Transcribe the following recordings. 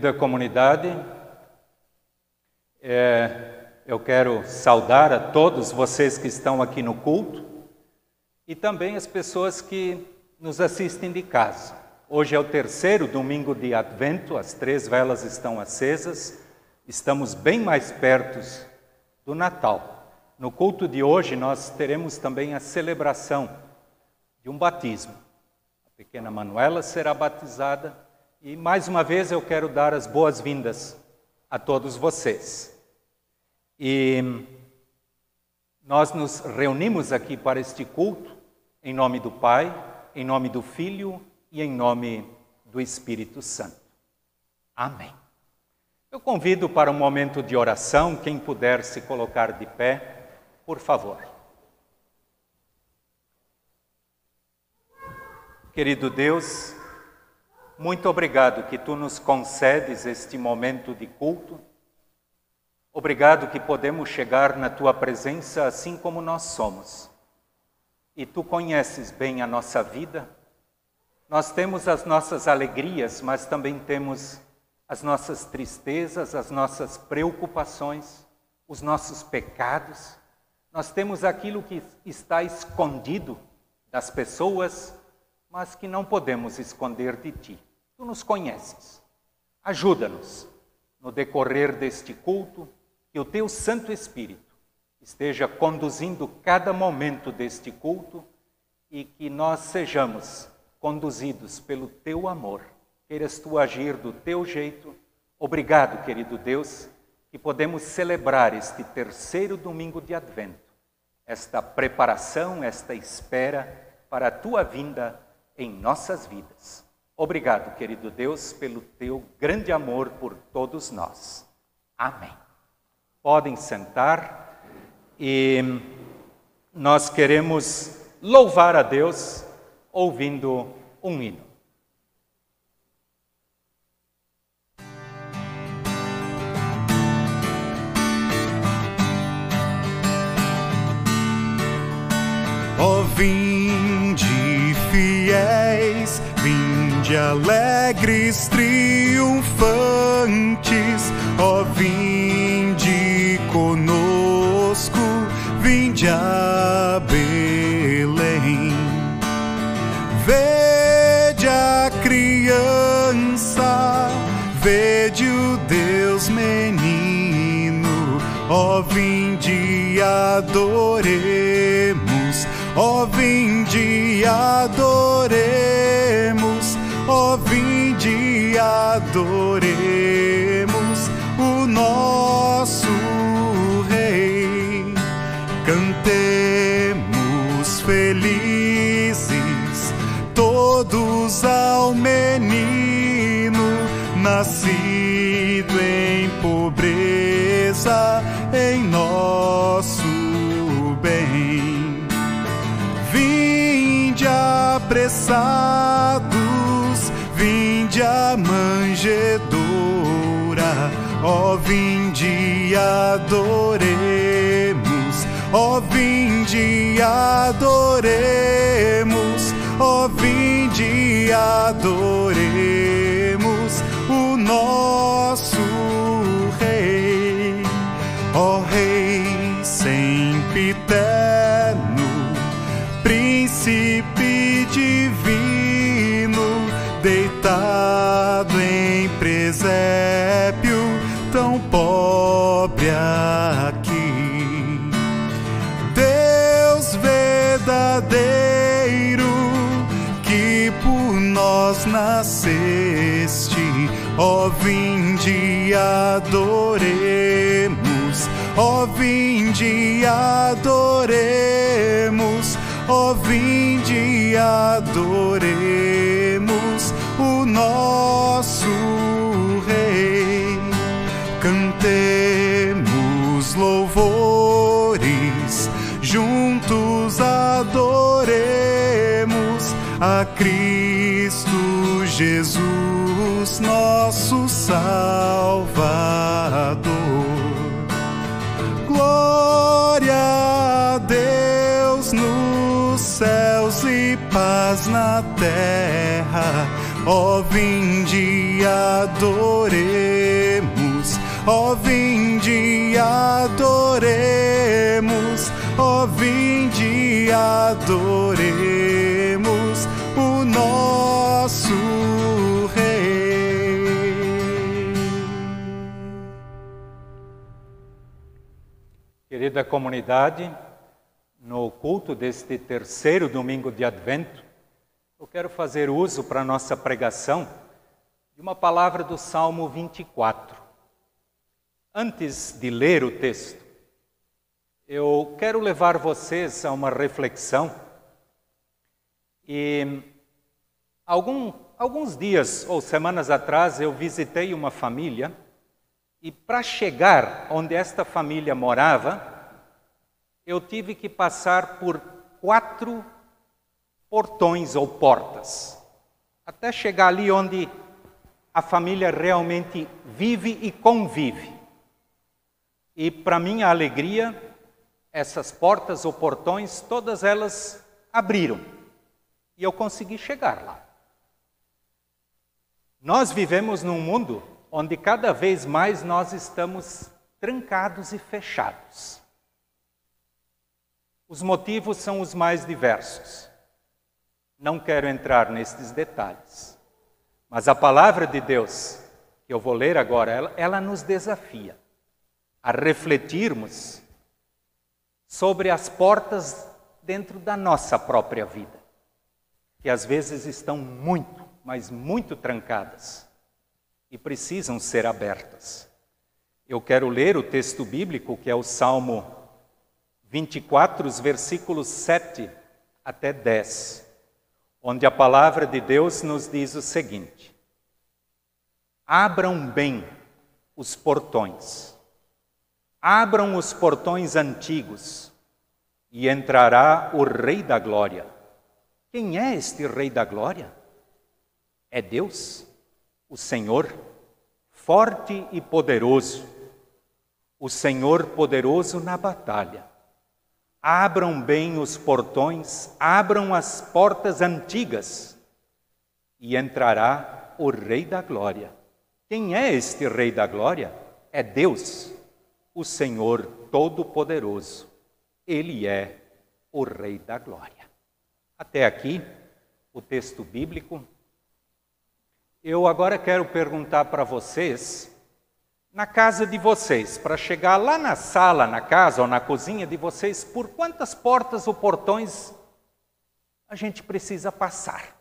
Querida comunidade, é, eu quero saudar a todos vocês que estão aqui no culto e também as pessoas que nos assistem de casa. Hoje é o terceiro domingo de Advento, as três velas estão acesas, estamos bem mais perto do Natal. No culto de hoje, nós teremos também a celebração de um batismo. A pequena Manuela será batizada e mais uma vez eu quero dar as boas-vindas a todos vocês. E nós nos reunimos aqui para este culto em nome do Pai, em nome do Filho e em nome do Espírito Santo. Amém. Eu convido para um momento de oração, quem puder se colocar de pé, por favor. Querido Deus, muito obrigado que tu nos concedes este momento de culto. Obrigado que podemos chegar na tua presença assim como nós somos. E tu conheces bem a nossa vida. Nós temos as nossas alegrias, mas também temos as nossas tristezas, as nossas preocupações, os nossos pecados. Nós temos aquilo que está escondido das pessoas, mas que não podemos esconder de ti. Tu nos conheces. Ajuda-nos no decorrer deste culto, que o teu Santo Espírito esteja conduzindo cada momento deste culto e que nós sejamos conduzidos pelo teu amor. Queiras tu agir do teu jeito. Obrigado, querido Deus, que podemos celebrar este terceiro domingo de Advento, esta preparação, esta espera para a tua vinda em nossas vidas. Obrigado, querido Deus, pelo teu grande amor por todos nós. Amém. Podem sentar e nós queremos louvar a Deus ouvindo um hino. Ó vinde alegres triunfantes, ó vinde conosco, vinde a Belém. Vede a criança, vede o Deus menino, ó vinde adoremos. Ó vinde adoremos, oh, vinde adoremos o nosso Rei. Cantemos felizes todos ao menino nascido em pobreza em nosso apressados, vinde a manjedoura, ó vinde adoremos, ó vinde adoremos, ó vinde adoremos ó vinde adoremos, ó vinde adoremos, ó vinde adoremos o nosso Rei. Cantemos louvores, juntos adoremos a Cristo Jesus, nosso Salvador. Glória a Deus nos céus e paz na terra. Ó vinde adoremos, ó vinde adoremos, ó vinde adoremos nosso Rei. Querida comunidade, no culto deste terceiro domingo de Advento, eu quero fazer uso para nossa pregação de uma palavra do Salmo 24. Antes de ler o texto, eu quero levar vocês a uma reflexão. E algum, alguns dias ou semanas atrás eu visitei uma família e para chegar onde esta família morava, eu tive que passar por quatro portões ou portas, até chegar ali onde a família realmente vive e convive. E para minha alegria, essas portas ou portões, todas elas abriram e eu consegui chegar lá. Nós vivemos num mundo onde cada vez mais nós estamos trancados e fechados. Os motivos são os mais diversos. Não quero entrar nestes detalhes. Mas a palavra de Deus, que eu vou ler agora, ela, ela nos desafia a refletirmos sobre as portas dentro da nossa própria vida, que às vezes estão muito, mas muito trancadas e precisam ser abertas. Eu quero ler o texto bíblico, que é o Salmo 24, os versículos 7 até 10, onde a palavra de Deus nos diz o seguinte: Abram bem os portões, abram os portões antigos, e entrará o Rei da Glória. Quem é este Rei da Glória? É Deus o Senhor, forte e poderoso, o Senhor poderoso na batalha. Abram bem os portões, abram as portas antigas, e entrará o Rei da Glória. Quem é este Rei da Glória? É Deus, o Senhor Todo-Poderoso. Ele é o Rei da Glória. Até aqui, o texto bíblico eu agora quero perguntar para vocês, na casa de vocês, para chegar lá na sala, na casa ou na cozinha de vocês, por quantas portas ou portões a gente precisa passar?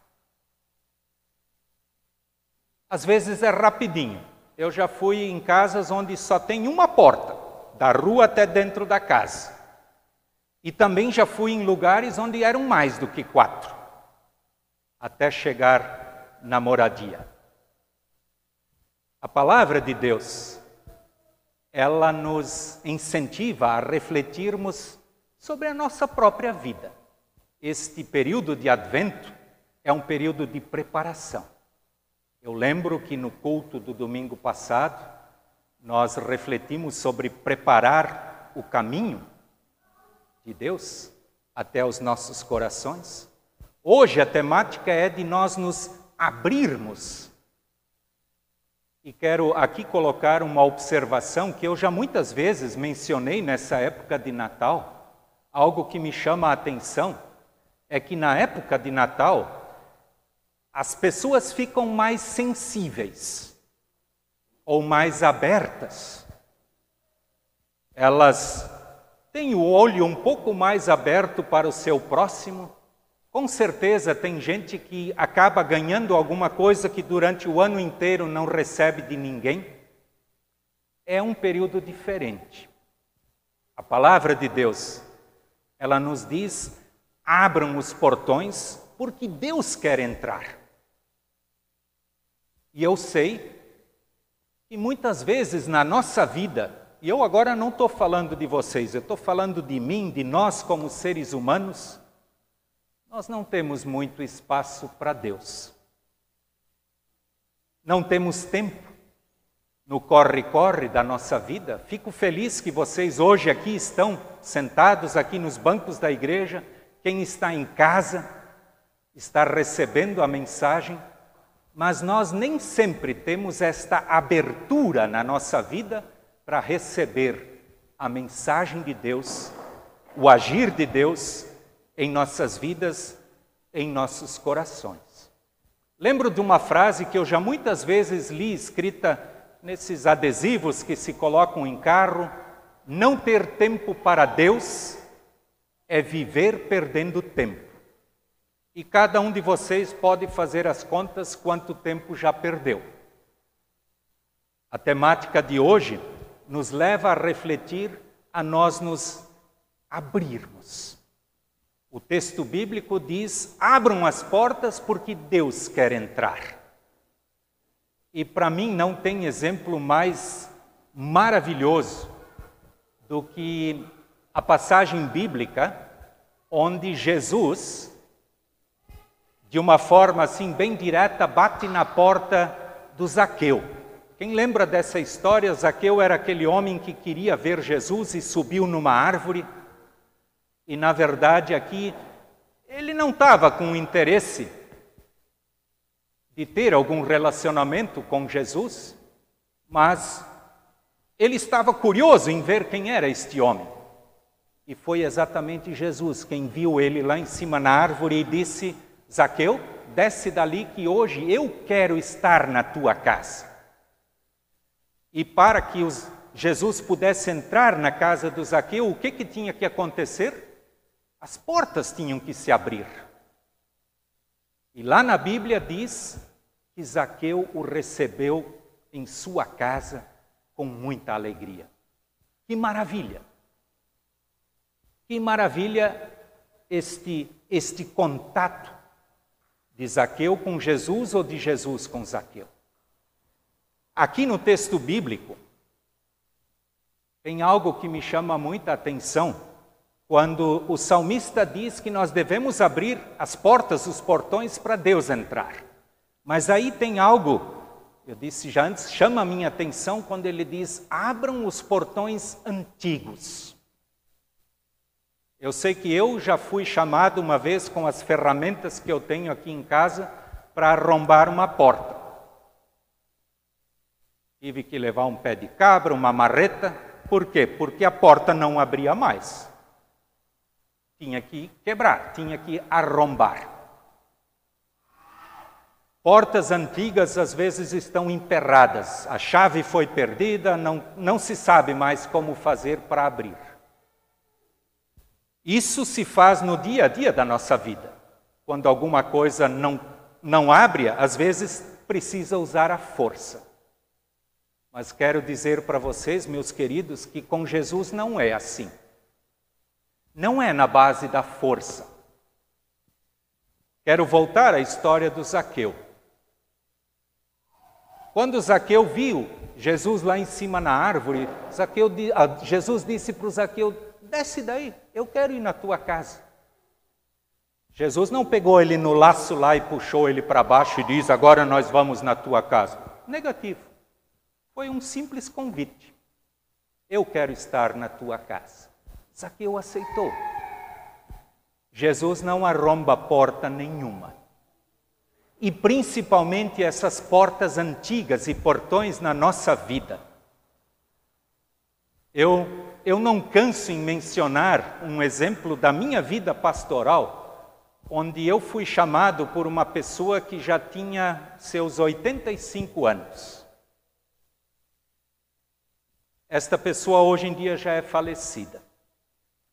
Às vezes é rapidinho. Eu já fui em casas onde só tem uma porta, da rua até dentro da casa. E também já fui em lugares onde eram mais do que quatro, até chegar na moradia. A palavra de Deus, ela nos incentiva a refletirmos sobre a nossa própria vida. Este período de advento é um período de preparação. Eu lembro que no culto do domingo passado, nós refletimos sobre preparar o caminho de Deus até os nossos corações. Hoje a temática é de nós nos abrirmos. E quero aqui colocar uma observação que eu já muitas vezes mencionei nessa época de Natal. Algo que me chama a atenção é que na época de Natal as pessoas ficam mais sensíveis ou mais abertas. Elas têm o olho um pouco mais aberto para o seu próximo com certeza tem gente que acaba ganhando alguma coisa que durante o ano inteiro não recebe de ninguém. É um período diferente. A palavra de Deus, ela nos diz: abram os portões, porque Deus quer entrar. E eu sei que muitas vezes na nossa vida, e eu agora não estou falando de vocês, eu estou falando de mim, de nós como seres humanos, nós não temos muito espaço para Deus. Não temos tempo no corre-corre da nossa vida. Fico feliz que vocês hoje aqui estão sentados aqui nos bancos da igreja. Quem está em casa está recebendo a mensagem, mas nós nem sempre temos esta abertura na nossa vida para receber a mensagem de Deus, o agir de Deus em nossas vidas, em nossos corações. Lembro de uma frase que eu já muitas vezes li escrita nesses adesivos que se colocam em carro: não ter tempo para Deus é viver perdendo tempo. E cada um de vocês pode fazer as contas quanto tempo já perdeu. A temática de hoje nos leva a refletir, a nós nos abrirmos. O texto bíblico diz: abram as portas porque Deus quer entrar. E para mim não tem exemplo mais maravilhoso do que a passagem bíblica onde Jesus, de uma forma assim bem direta, bate na porta do Zaqueu. Quem lembra dessa história? Zaqueu era aquele homem que queria ver Jesus e subiu numa árvore. E na verdade aqui ele não estava com interesse de ter algum relacionamento com Jesus, mas ele estava curioso em ver quem era este homem. E foi exatamente Jesus quem viu ele lá em cima na árvore e disse: Zaqueu, desce dali que hoje eu quero estar na tua casa. E para que os, Jesus pudesse entrar na casa do Zaqueu, o que, que tinha que acontecer? As portas tinham que se abrir. E lá na Bíblia diz que Zaqueu o recebeu em sua casa com muita alegria. Que maravilha! Que maravilha este, este contato de Zaqueu com Jesus ou de Jesus com Zaqueu. Aqui no texto bíblico, tem algo que me chama muita atenção quando o salmista diz que nós devemos abrir as portas, os portões para Deus entrar. Mas aí tem algo, eu disse já antes, chama a minha atenção quando ele diz: abram os portões antigos. Eu sei que eu já fui chamado uma vez com as ferramentas que eu tenho aqui em casa para arrombar uma porta. Tive que levar um pé de cabra, uma marreta. Por quê? Porque a porta não abria mais. Tinha que quebrar, tinha que arrombar. Portas antigas às vezes estão emperradas, a chave foi perdida, não, não se sabe mais como fazer para abrir. Isso se faz no dia a dia da nossa vida. Quando alguma coisa não, não abre, às vezes precisa usar a força. Mas quero dizer para vocês, meus queridos, que com Jesus não é assim. Não é na base da força. Quero voltar à história do Zaqueu. Quando Zaqueu viu Jesus lá em cima na árvore, Zaqueu, ah, Jesus disse para o Zaqueu: desce daí, eu quero ir na tua casa. Jesus não pegou ele no laço lá e puxou ele para baixo e diz: agora nós vamos na tua casa. Negativo. Foi um simples convite. Eu quero estar na tua casa. Zaqueu aceitou. Jesus não arromba porta nenhuma e principalmente essas portas antigas e portões na nossa vida. Eu, eu não canso em mencionar um exemplo da minha vida pastoral, onde eu fui chamado por uma pessoa que já tinha seus 85 anos. Esta pessoa hoje em dia já é falecida.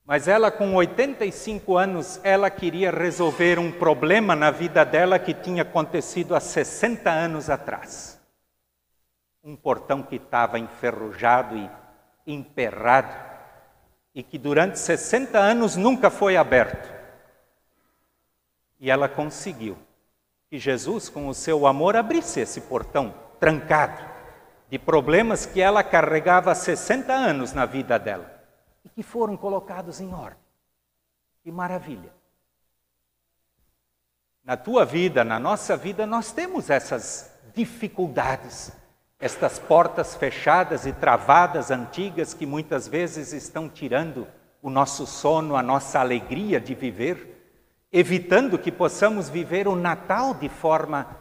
Mas ela, com 85 anos, ela queria resolver um problema na vida dela que tinha acontecido há 60 anos atrás. Um portão que estava enferrujado e emperrado e que durante 60 anos nunca foi aberto. E ela conseguiu que Jesus, com o seu amor, abrisse esse portão trancado de problemas que ela carregava há 60 anos na vida dela e que foram colocados em ordem. Que maravilha! Na tua vida, na nossa vida, nós temos essas dificuldades, estas portas fechadas e travadas antigas que muitas vezes estão tirando o nosso sono, a nossa alegria de viver, evitando que possamos viver o Natal de forma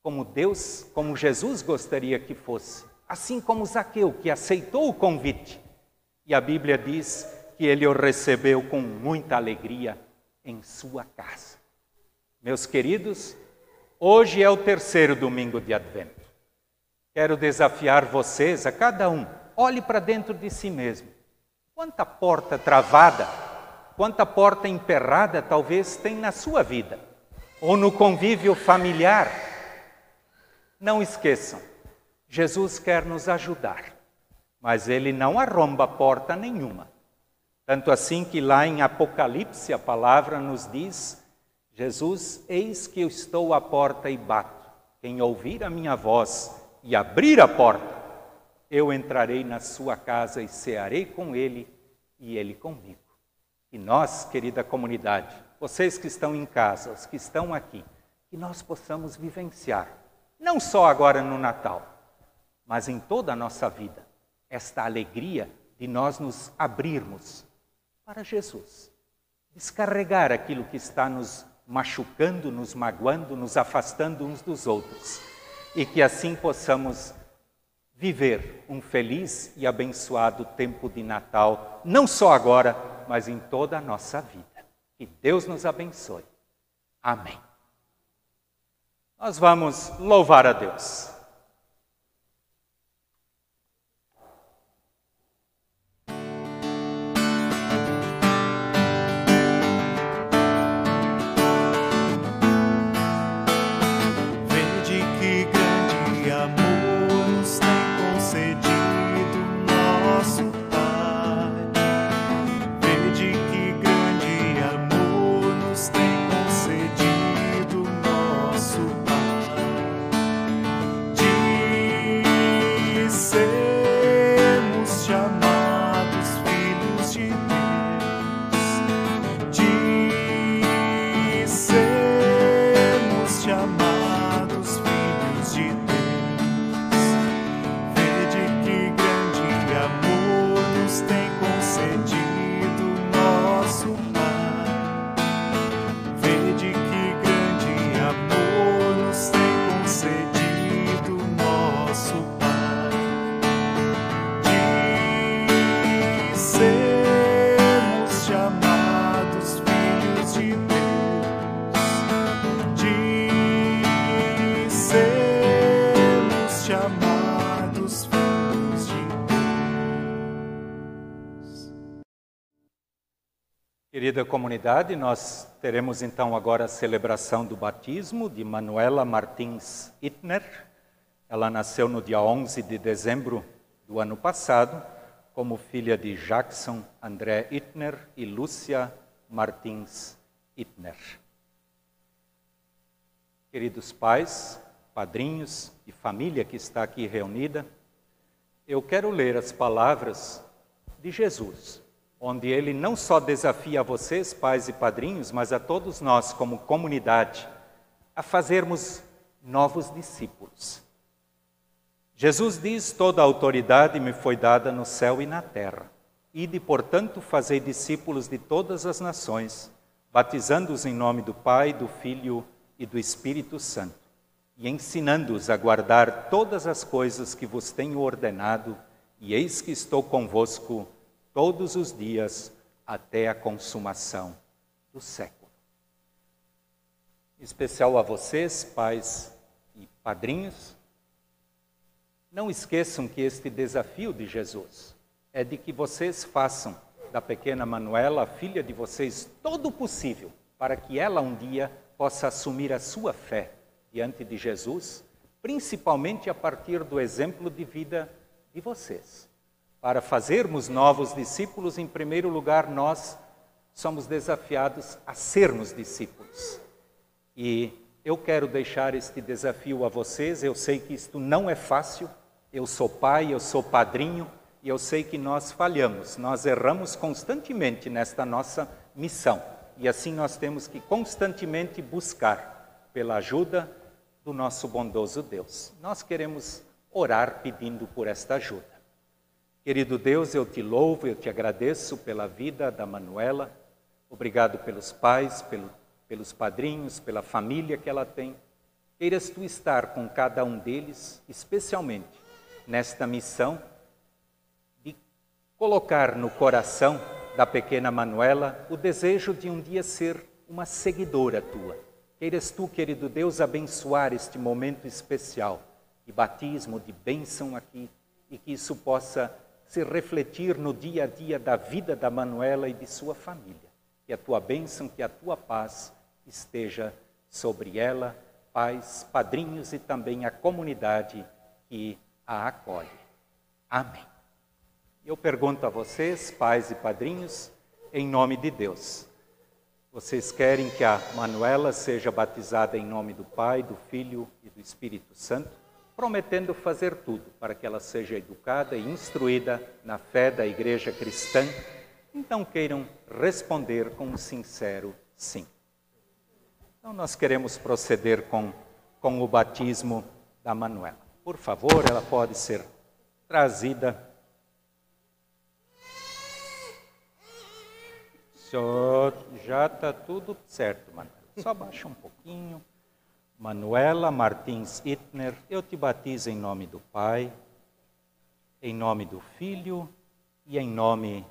como Deus, como Jesus gostaria que fosse. Assim como Zaqueu, que aceitou o convite. E a Bíblia diz que ele o recebeu com muita alegria em sua casa. Meus queridos, hoje é o terceiro domingo de Advento. Quero desafiar vocês, a cada um, olhe para dentro de si mesmo. Quanta porta travada, quanta porta emperrada talvez tem na sua vida, ou no convívio familiar. Não esqueçam, Jesus quer nos ajudar, mas ele não arromba porta nenhuma. Tanto assim que lá em Apocalipse a palavra nos diz: Jesus, eis que eu estou à porta e bato. Quem ouvir a minha voz e abrir a porta, eu entrarei na sua casa e cearei com ele e ele comigo. E nós, querida comunidade, vocês que estão em casa, os que estão aqui, que nós possamos vivenciar, não só agora no Natal, mas em toda a nossa vida, esta alegria de nós nos abrirmos para Jesus. Descarregar aquilo que está nos machucando, nos magoando, nos afastando uns dos outros. E que assim possamos viver um feliz e abençoado tempo de Natal, não só agora, mas em toda a nossa vida. Que Deus nos abençoe. Amém. Nós vamos louvar a Deus. Querida comunidade, nós teremos então agora a celebração do batismo de Manuela Martins Itner. Ela nasceu no dia 11 de dezembro do ano passado, como filha de Jackson André Itner e Lúcia Martins Itner. Queridos pais, padrinhos e família que está aqui reunida, eu quero ler as palavras de Jesus onde ele não só desafia a vocês, pais e padrinhos, mas a todos nós, como comunidade, a fazermos novos discípulos. Jesus diz: Toda a autoridade me foi dada no céu e na terra. Ide, portanto, fazei discípulos de todas as nações, batizando-os em nome do Pai, do Filho e do Espírito Santo, e ensinando-os a guardar todas as coisas que vos tenho ordenado, e eis que estou convosco todos os dias até a consumação do século. Em especial a vocês, pais e padrinhos, não esqueçam que este desafio de Jesus é de que vocês façam da pequena Manuela, a filha de vocês, todo o possível para que ela um dia possa assumir a sua fé diante de Jesus, principalmente a partir do exemplo de vida de vocês. Para fazermos novos discípulos, em primeiro lugar, nós somos desafiados a sermos discípulos. E eu quero deixar este desafio a vocês. Eu sei que isto não é fácil. Eu sou pai, eu sou padrinho, e eu sei que nós falhamos, nós erramos constantemente nesta nossa missão. E assim nós temos que constantemente buscar pela ajuda do nosso bondoso Deus. Nós queremos orar pedindo por esta ajuda. Querido Deus, eu te louvo, eu te agradeço pela vida da Manuela. Obrigado pelos pais, pelo, pelos padrinhos, pela família que ela tem. queiras tu estar com cada um deles, especialmente nesta missão de colocar no coração da pequena Manuela o desejo de um dia ser uma seguidora tua. Queiras tu, querido Deus, abençoar este momento especial de batismo, de bênção aqui, e que isso possa se refletir no dia a dia da vida da Manuela e de sua família. Que a tua bênção, que a tua paz esteja sobre ela, pais, padrinhos e também a comunidade que a acolhe. Amém. Eu pergunto a vocês, pais e padrinhos, em nome de Deus. Vocês querem que a Manuela seja batizada em nome do Pai, do Filho e do Espírito Santo? Prometendo fazer tudo para que ela seja educada e instruída na fé da igreja cristã, então queiram responder com um sincero sim. Então nós queremos proceder com, com o batismo da Manuela. Por favor, ela pode ser trazida. Já está tudo certo, Manuela. Só baixa um pouquinho. Manuela Martins Itner, eu te batizo em nome do Pai, em nome do Filho e em nome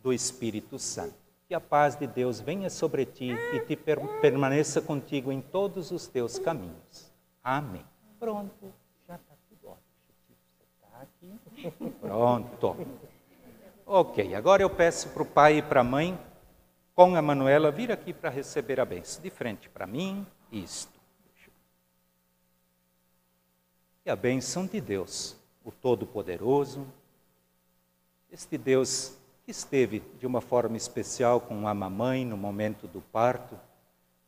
do Espírito Santo. Que a paz de Deus venha sobre ti e te per permaneça contigo em todos os teus caminhos. Amém. Pronto, já está tudo ótimo. Você está aqui? Pronto. Ok, agora eu peço para o pai e para a mãe, com a Manuela, vir aqui para receber a bênção. De frente para mim, isto a bênção de Deus, o Todo-Poderoso, este Deus que esteve de uma forma especial com a mamãe no momento do parto,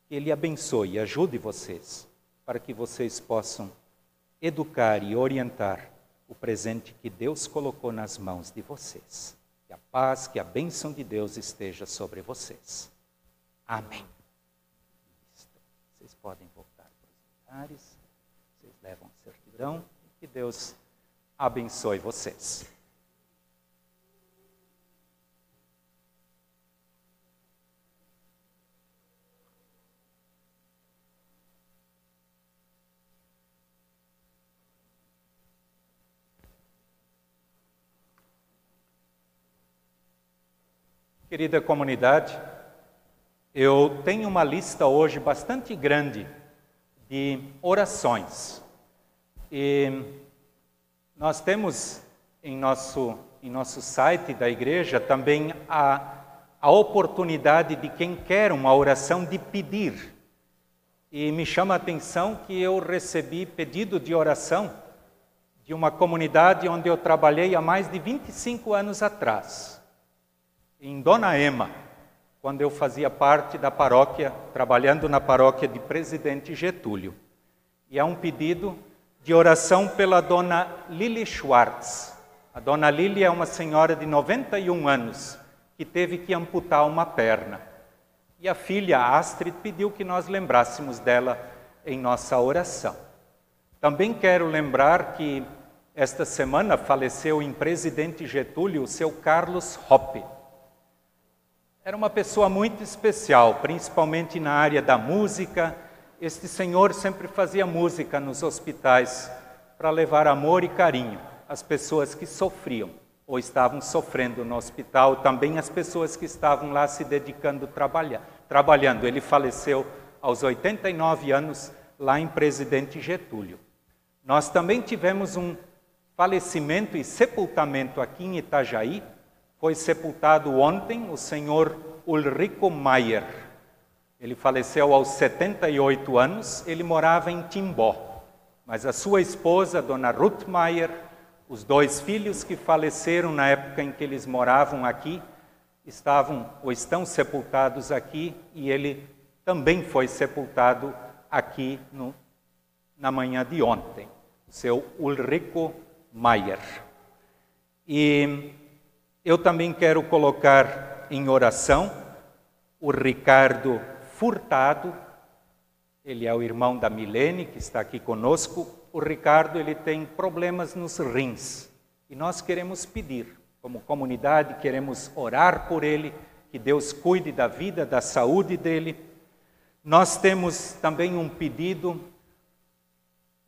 que Ele abençoe e ajude vocês, para que vocês possam educar e orientar o presente que Deus colocou nas mãos de vocês. Que a paz, que a bênção de Deus esteja sobre vocês. Amém. Vocês podem voltar para os lugares, gratidão que Deus abençoe vocês. Querida comunidade, eu tenho uma lista hoje bastante grande de orações e nós temos em nosso, em nosso site da igreja também a, a oportunidade de quem quer uma oração de pedir. E me chama a atenção que eu recebi pedido de oração de uma comunidade onde eu trabalhei há mais de 25 anos atrás, em Dona Ema, quando eu fazia parte da paróquia, trabalhando na paróquia de Presidente Getúlio. E é um pedido de oração pela dona Lili Schwartz. A dona Lili é uma senhora de 91 anos que teve que amputar uma perna. E a filha Astrid pediu que nós lembrássemos dela em nossa oração. Também quero lembrar que esta semana faleceu em Presidente Getúlio o seu Carlos Hoppe. Era uma pessoa muito especial, principalmente na área da música este senhor sempre fazia música nos hospitais para levar amor e carinho às pessoas que sofriam ou estavam sofrendo no hospital, também as pessoas que estavam lá se dedicando trabalhar, trabalhando. Ele faleceu aos 89 anos lá em Presidente Getúlio. Nós também tivemos um falecimento e sepultamento aqui em Itajaí. Foi sepultado ontem o senhor Ulrico Maier, ele faleceu aos 78 anos, ele morava em Timbó. Mas a sua esposa, Dona Ruth Mayer, os dois filhos que faleceram na época em que eles moravam aqui, estavam ou estão sepultados aqui e ele também foi sepultado aqui no, na manhã de ontem, o seu Ulrico Mayer. E eu também quero colocar em oração o Ricardo Furtado, ele é o irmão da Milene, que está aqui conosco. O Ricardo, ele tem problemas nos rins. E nós queremos pedir, como comunidade, queremos orar por ele, que Deus cuide da vida, da saúde dele. Nós temos também um pedido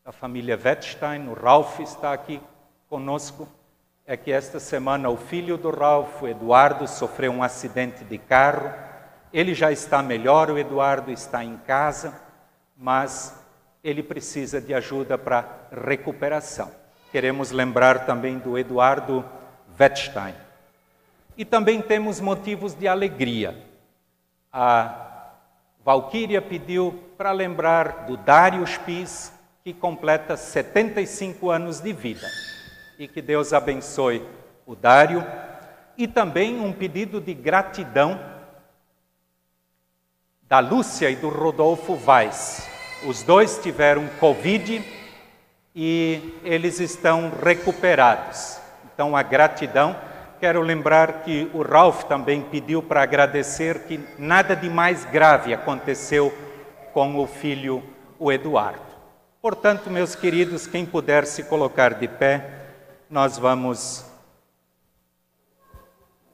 da família Wettstein, o Ralph está aqui conosco, é que esta semana o filho do Ralph, Eduardo, sofreu um acidente de carro. Ele já está melhor, o Eduardo está em casa, mas ele precisa de ajuda para recuperação. Queremos lembrar também do Eduardo Wettstein. E também temos motivos de alegria. A Valquíria pediu para lembrar do Dário Spies, que completa 75 anos de vida. E que Deus abençoe o Dário. E também um pedido de gratidão da Lúcia e do Rodolfo Vaz. Os dois tiveram Covid e eles estão recuperados. Então, a gratidão. Quero lembrar que o Ralph também pediu para agradecer que nada de mais grave aconteceu com o filho, o Eduardo. Portanto, meus queridos, quem puder se colocar de pé, nós vamos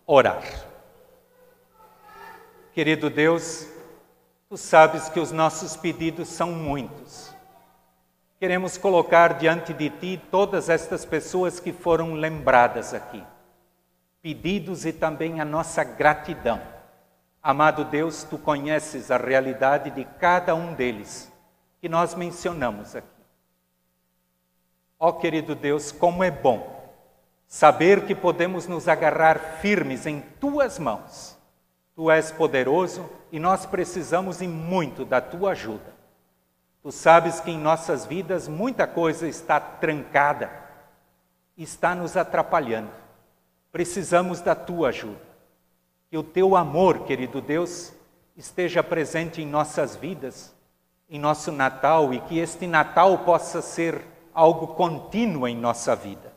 orar. Querido Deus, tu sabes que os nossos pedidos são muitos. Queremos colocar diante de ti todas estas pessoas que foram lembradas aqui, pedidos e também a nossa gratidão. Amado Deus, tu conheces a realidade de cada um deles que nós mencionamos aqui. Ó oh, querido Deus, como é bom saber que podemos nos agarrar firmes em tuas mãos. Tu és poderoso e nós precisamos e muito da tua ajuda. Tu sabes que em nossas vidas muita coisa está trancada, está nos atrapalhando. Precisamos da tua ajuda. Que o teu amor, querido Deus, esteja presente em nossas vidas, em nosso Natal e que este Natal possa ser algo contínuo em nossa vida.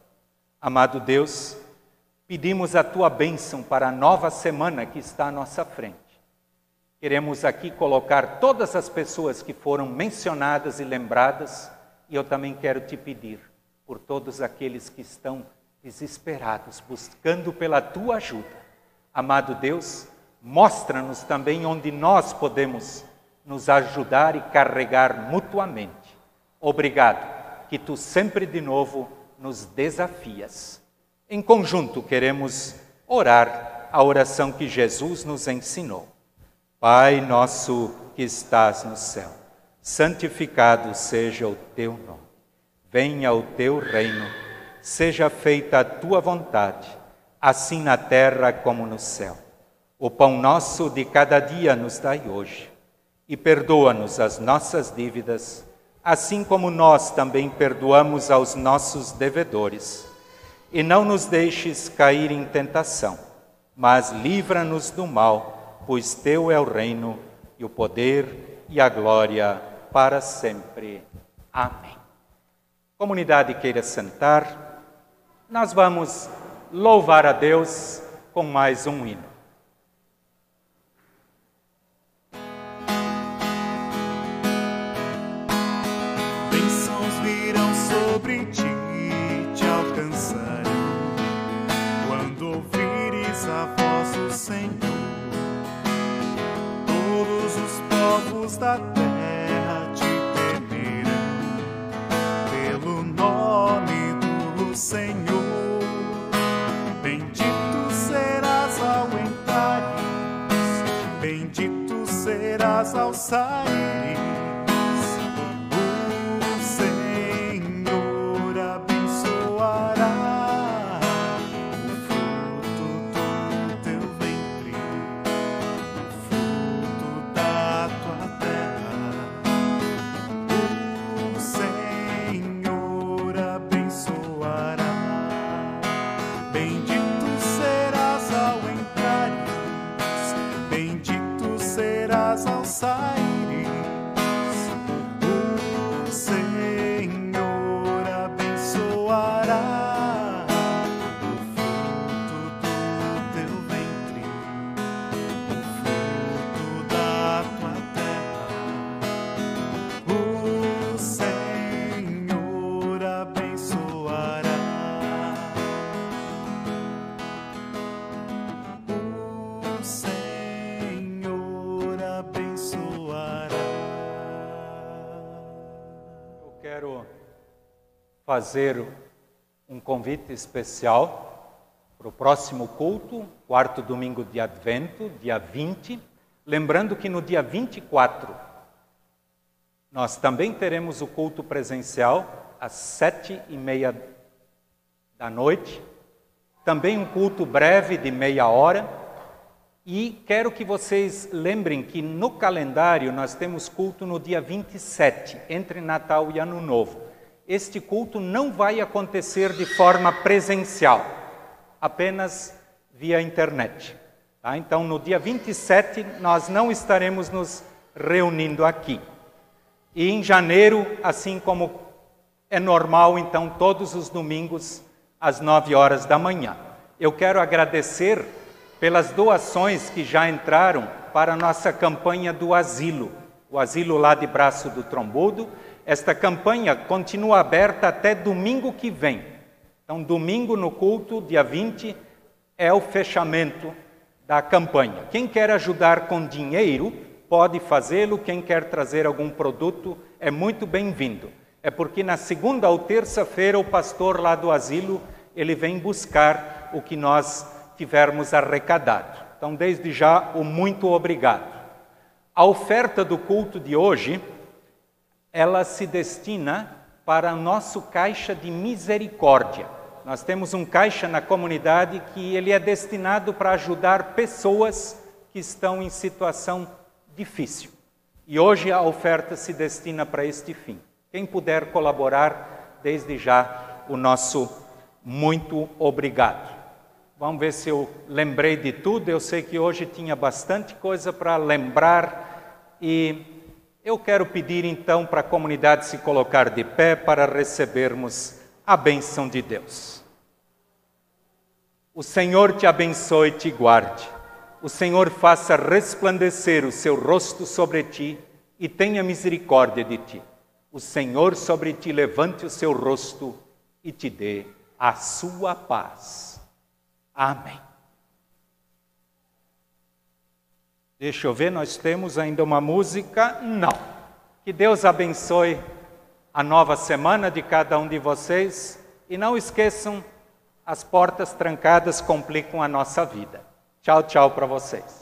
Amado Deus, pedimos a tua bênção para a nova semana que está à nossa frente. Queremos aqui colocar todas as pessoas que foram mencionadas e lembradas, e eu também quero te pedir por todos aqueles que estão desesperados, buscando pela tua ajuda. Amado Deus, mostra-nos também onde nós podemos nos ajudar e carregar mutuamente. Obrigado que tu sempre de novo nos desafias. Em conjunto, queremos orar a oração que Jesus nos ensinou. Pai nosso que estás no céu, santificado seja o teu nome. Venha o teu reino, seja feita a tua vontade, assim na terra como no céu. O pão nosso de cada dia nos dai hoje, e perdoa-nos as nossas dívidas assim como nós também perdoamos aos nossos devedores. E não nos deixes cair em tentação, mas livra-nos do mal, pois teu é o reino e o poder e a glória para sempre. Amém. Comunidade queira sentar, nós vamos louvar a Deus com mais um hino. Da terra te temerão pelo nome do Senhor. Bendito serás ao entrares, bendito serás ao sair. Fazer um convite especial para o próximo culto, quarto domingo de Advento, dia 20. Lembrando que no dia 24 nós também teremos o culto presencial às sete e meia da noite, também um culto breve de meia hora. E quero que vocês lembrem que no calendário nós temos culto no dia 27, entre Natal e Ano Novo. Este culto não vai acontecer de forma presencial, apenas via internet. Tá? Então, no dia 27, nós não estaremos nos reunindo aqui. E em janeiro, assim como é normal, então, todos os domingos, às nove horas da manhã. Eu quero agradecer pelas doações que já entraram para a nossa campanha do asilo, o asilo lá de Braço do Trombudo. Esta campanha continua aberta até domingo que vem. Então, domingo no culto, dia 20, é o fechamento da campanha. Quem quer ajudar com dinheiro, pode fazê-lo. Quem quer trazer algum produto, é muito bem-vindo. É porque na segunda ou terça-feira o pastor lá do asilo, ele vem buscar o que nós tivermos arrecadado. Então, desde já, o muito obrigado. A oferta do culto de hoje, ela se destina para nosso caixa de misericórdia. Nós temos um caixa na comunidade que ele é destinado para ajudar pessoas que estão em situação difícil. E hoje a oferta se destina para este fim. Quem puder colaborar, desde já o nosso muito obrigado. Vamos ver se eu lembrei de tudo. Eu sei que hoje tinha bastante coisa para lembrar e eu quero pedir então para a comunidade se colocar de pé para recebermos a bênção de Deus. O Senhor te abençoe e te guarde. O Senhor faça resplandecer o seu rosto sobre ti e tenha misericórdia de ti. O Senhor sobre ti levante o seu rosto e te dê a sua paz. Amém. Deixa eu ver, nós temos ainda uma música? Não. Que Deus abençoe a nova semana de cada um de vocês e não esqueçam, as portas trancadas complicam a nossa vida. Tchau, tchau para vocês.